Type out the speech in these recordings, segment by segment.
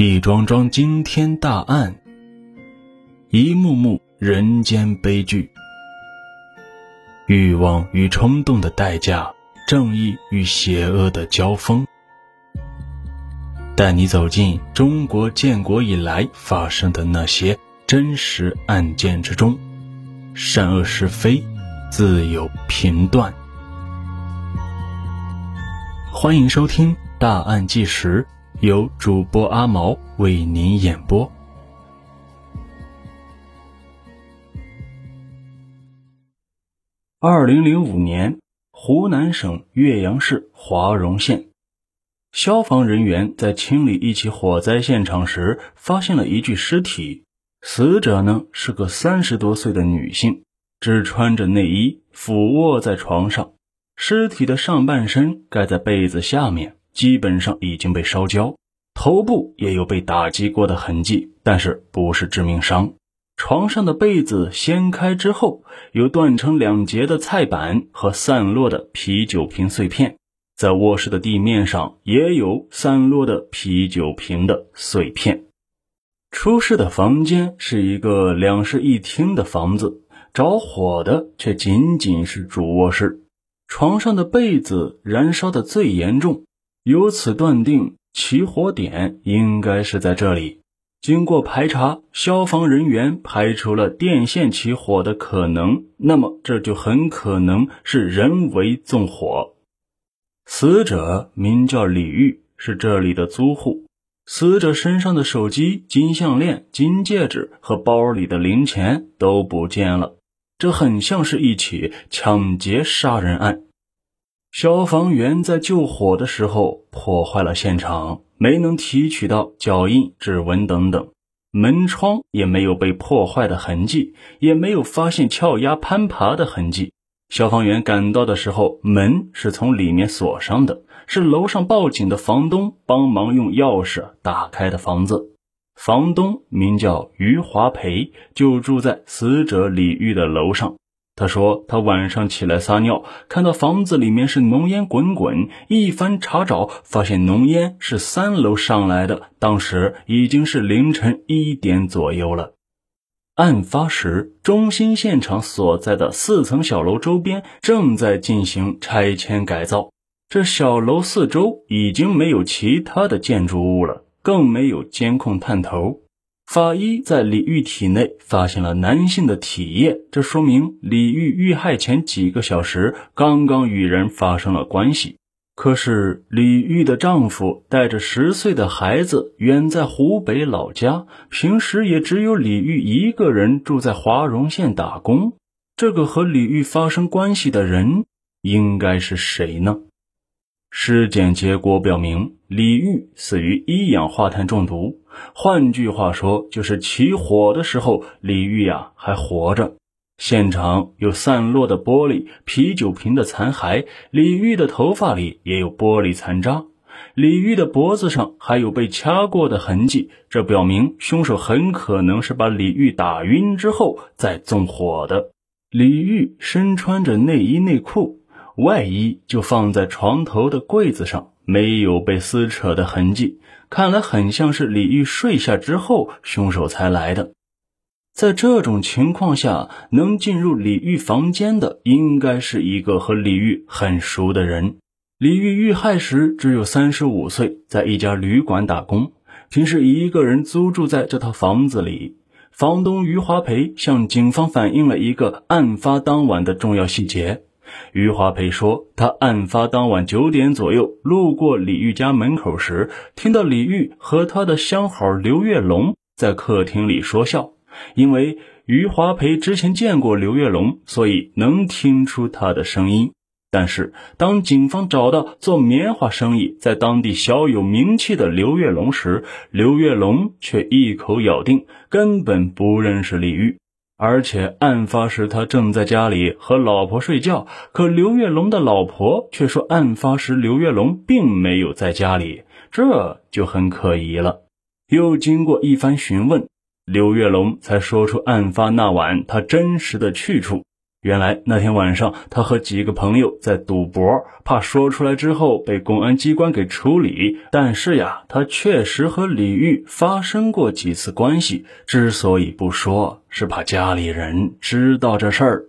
一桩桩惊天大案，一幕幕人间悲剧，欲望与冲动的代价，正义与邪恶的交锋，带你走进中国建国以来发生的那些真实案件之中，善恶是非自有评断。欢迎收听《大案纪实》。由主播阿毛为您演播。二零零五年，湖南省岳阳市华容县消防人员在清理一起火灾现场时，发现了一具尸体。死者呢是个三十多岁的女性，只穿着内衣，俯卧在床上，尸体的上半身盖在被子下面。基本上已经被烧焦，头部也有被打击过的痕迹，但是不是致命伤。床上的被子掀开之后，有断成两截的菜板和散落的啤酒瓶碎片，在卧室的地面上也有散落的啤酒瓶的碎片。出事的房间是一个两室一厅的房子，着火的却仅仅是主卧室。床上的被子燃烧的最严重。由此断定，起火点应该是在这里。经过排查，消防人员排除了电线起火的可能，那么这就很可能是人为纵火。死者名叫李玉，是这里的租户。死者身上的手机、金项链、金戒指和包里的零钱都不见了，这很像是一起抢劫杀人案。消防员在救火的时候破坏了现场，没能提取到脚印、指纹等等，门窗也没有被破坏的痕迹，也没有发现撬压、攀爬的痕迹。消防员赶到的时候，门是从里面锁上的，是楼上报警的房东帮忙用钥匙打开的房子。房东名叫于华培，就住在死者李玉的楼上。他说：“他晚上起来撒尿，看到房子里面是浓烟滚滚。一番查找，发现浓烟是三楼上来的。当时已经是凌晨一点左右了。案发时，中心现场所在的四层小楼周边正在进行拆迁改造。这小楼四周已经没有其他的建筑物了，更没有监控探头。”法医在李玉体内发现了男性的体液，这说明李玉遇害前几个小时刚刚与人发生了关系。可是李玉的丈夫带着十岁的孩子远在湖北老家，平时也只有李玉一个人住在华容县打工。这个和李玉发生关系的人应该是谁呢？尸检结果表明，李玉死于一氧化碳中毒。换句话说，就是起火的时候，李玉呀还活着。现场有散落的玻璃、啤酒瓶的残骸，李玉的头发里也有玻璃残渣，李玉的脖子上还有被掐过的痕迹。这表明，凶手很可能是把李玉打晕之后再纵火的。李玉身穿着内衣内裤。外衣就放在床头的柜子上，没有被撕扯的痕迹，看来很像是李玉睡下之后，凶手才来的。在这种情况下，能进入李玉房间的，应该是一个和李玉很熟的人。李玉遇害时只有三十五岁，在一家旅馆打工，平时一个人租住在这套房子里。房东于华培向警方反映了一个案发当晚的重要细节。余华培说，他案发当晚九点左右路过李玉家门口时，听到李玉和他的相好刘月龙在客厅里说笑。因为余华培之前见过刘月龙，所以能听出他的声音。但是，当警方找到做棉花生意、在当地小有名气的刘月龙时，刘月龙却一口咬定根本不认识李玉。而且案发时他正在家里和老婆睡觉，可刘月龙的老婆却说案发时刘月龙并没有在家里，这就很可疑了。又经过一番询问，刘月龙才说出案发那晚他真实的去处。原来那天晚上，他和几个朋友在赌博，怕说出来之后被公安机关给处理。但是呀，他确实和李玉发生过几次关系，之所以不说，是怕家里人知道这事儿。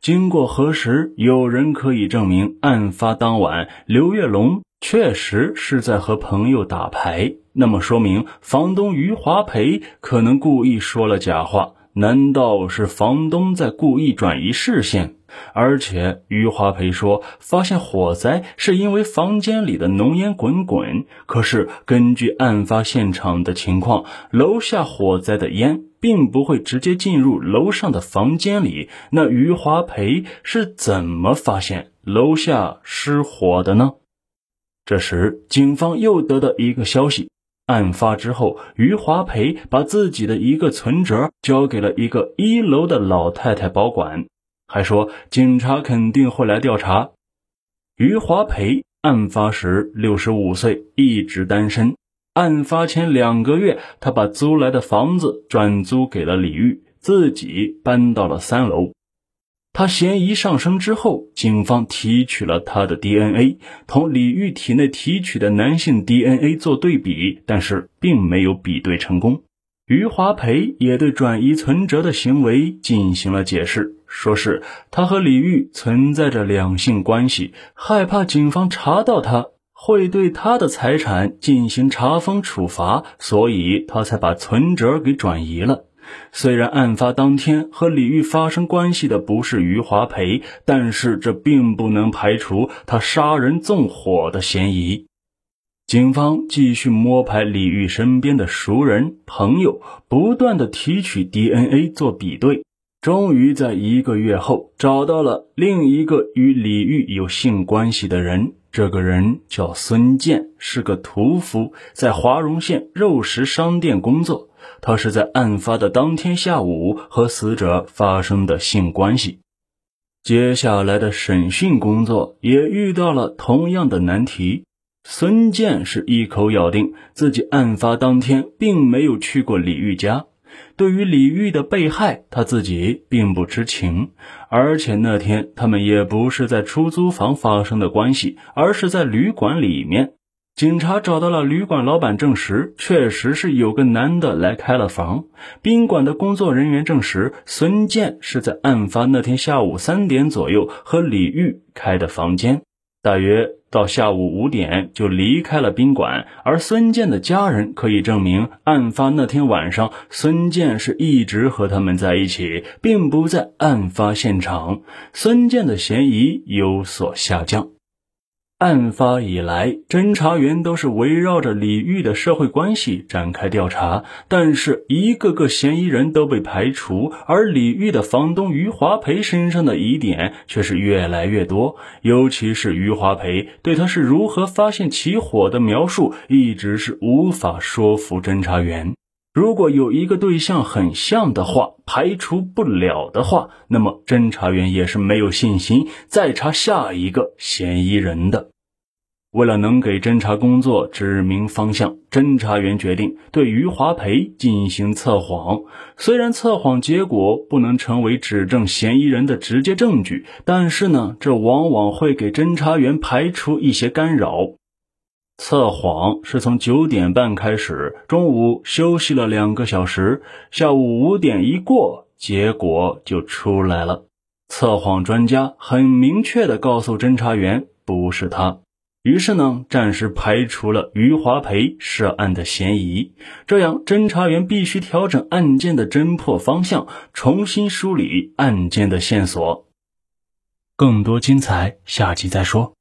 经过核实，有人可以证明，案发当晚刘月龙确实是在和朋友打牌。那么说明，房东于华培可能故意说了假话。难道是房东在故意转移视线？而且余华培说，发现火灾是因为房间里的浓烟滚滚。可是根据案发现场的情况，楼下火灾的烟并不会直接进入楼上的房间里。那余华培是怎么发现楼下失火的呢？这时，警方又得到一个消息。案发之后，余华培把自己的一个存折交给了一个一楼的老太太保管，还说警察肯定会来调查。余华培案发时六十五岁，一直单身。案发前两个月，他把租来的房子转租给了李玉，自己搬到了三楼。他嫌疑上升之后，警方提取了他的 DNA，同李玉体内提取的男性 DNA 做对比，但是并没有比对成功。余华培也对转移存折的行为进行了解释，说是他和李玉存在着两性关系，害怕警方查到他会对他的财产进行查封处罚，所以他才把存折给转移了。虽然案发当天和李玉发生关系的不是余华培，但是这并不能排除他杀人纵火的嫌疑。警方继续摸排李玉身边的熟人朋友，不断的提取 DNA 做比对，终于在一个月后找到了另一个与李玉有性关系的人。这个人叫孙健，是个屠夫，在华容县肉食商店工作。他是在案发的当天下午和死者发生的性关系。接下来的审讯工作也遇到了同样的难题。孙健是一口咬定自己案发当天并没有去过李玉家，对于李玉的被害，他自己并不知情，而且那天他们也不是在出租房发生的关系，而是在旅馆里面。警察找到了旅馆老板，证实确实是有个男的来开了房。宾馆的工作人员证实，孙健是在案发那天下午三点左右和李玉开的房间，大约到下午五点就离开了宾馆。而孙健的家人可以证明，案发那天晚上，孙健是一直和他们在一起，并不在案发现场。孙健的嫌疑有所下降。案发以来，侦查员都是围绕着李玉的社会关系展开调查，但是一个个嫌疑人都被排除，而李玉的房东余华培身上的疑点却是越来越多，尤其是余华培对他是如何发现起火的描述，一直是无法说服侦查员。如果有一个对象很像的话，排除不了的话，那么侦查员也是没有信心再查下一个嫌疑人的。为了能给侦查工作指明方向，侦查员决定对余华培进行测谎。虽然测谎结果不能成为指证嫌疑人的直接证据，但是呢，这往往会给侦查员排除一些干扰。测谎是从九点半开始，中午休息了两个小时，下午五点一过，结果就出来了。测谎专家很明确的告诉侦查员，不是他。于是呢，暂时排除了余华培涉案的嫌疑。这样，侦查员必须调整案件的侦破方向，重新梳理案件的线索。更多精彩，下集再说。